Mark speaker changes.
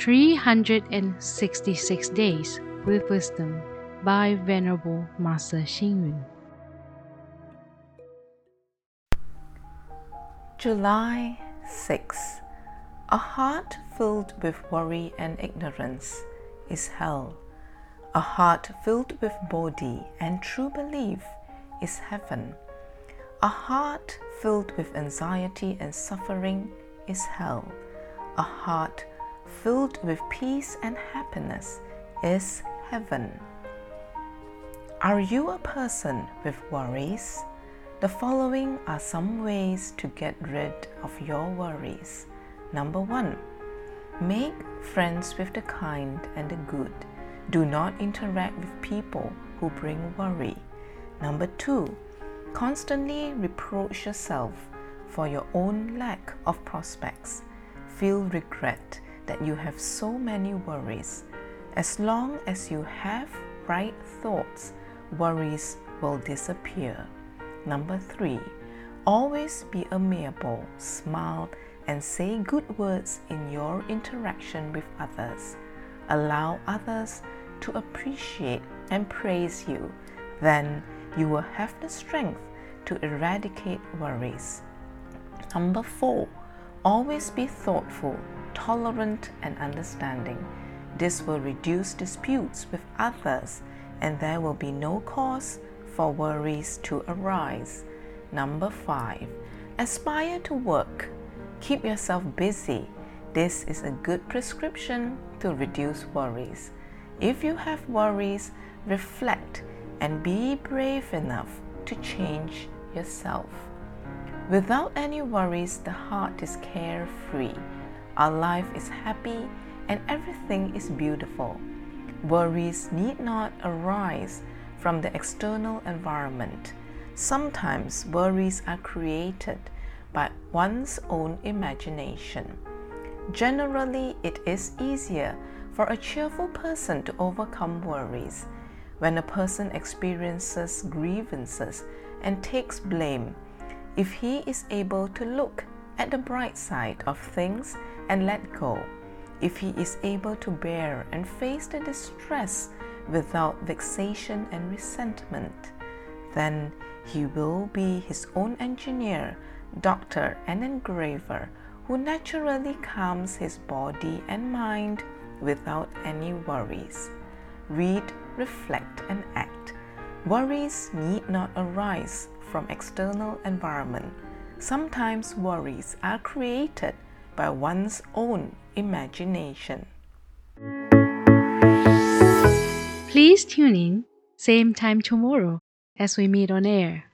Speaker 1: 366 Days with Wisdom by Venerable Master Hsing.
Speaker 2: July 6. A heart filled with worry and ignorance is hell. A heart filled with bodhi and true belief is heaven. A heart filled with anxiety and suffering is hell. A heart filled with peace and happiness is heaven. Are you a person with worries? The following are some ways to get rid of your worries. Number one, make friends with the kind and the good. Do not interact with people who bring worry. Number two, constantly reproach yourself for your own lack of prospects. Feel regret that you have so many worries. As long as you have right thoughts, worries will disappear. Number three, always be amiable, smile, and say good words in your interaction with others. Allow others to appreciate and praise you. Then you will have the strength to eradicate worries. Number four, always be thoughtful, tolerant, and understanding. This will reduce disputes with others and there will be no cause for worries to arise. Number five, aspire to work. Keep yourself busy. This is a good prescription to reduce worries. If you have worries, reflect and be brave enough to change yourself. Without any worries, the heart is carefree. Our life is happy and everything is beautiful. Worries need not arise from the external environment. Sometimes worries are created by one's own imagination. Generally, it is easier for a cheerful person to overcome worries. When a person experiences grievances and takes blame, if he is able to look at the bright side of things and let go, if he is able to bear and face the distress without vexation and resentment, then he will be his own engineer, doctor, and engraver who naturally calms his body and mind without any worries. Read, reflect, and act. Worries need not arise from external environment. Sometimes worries are created by one's own imagination.
Speaker 1: Please tune in, same time tomorrow as we meet on air.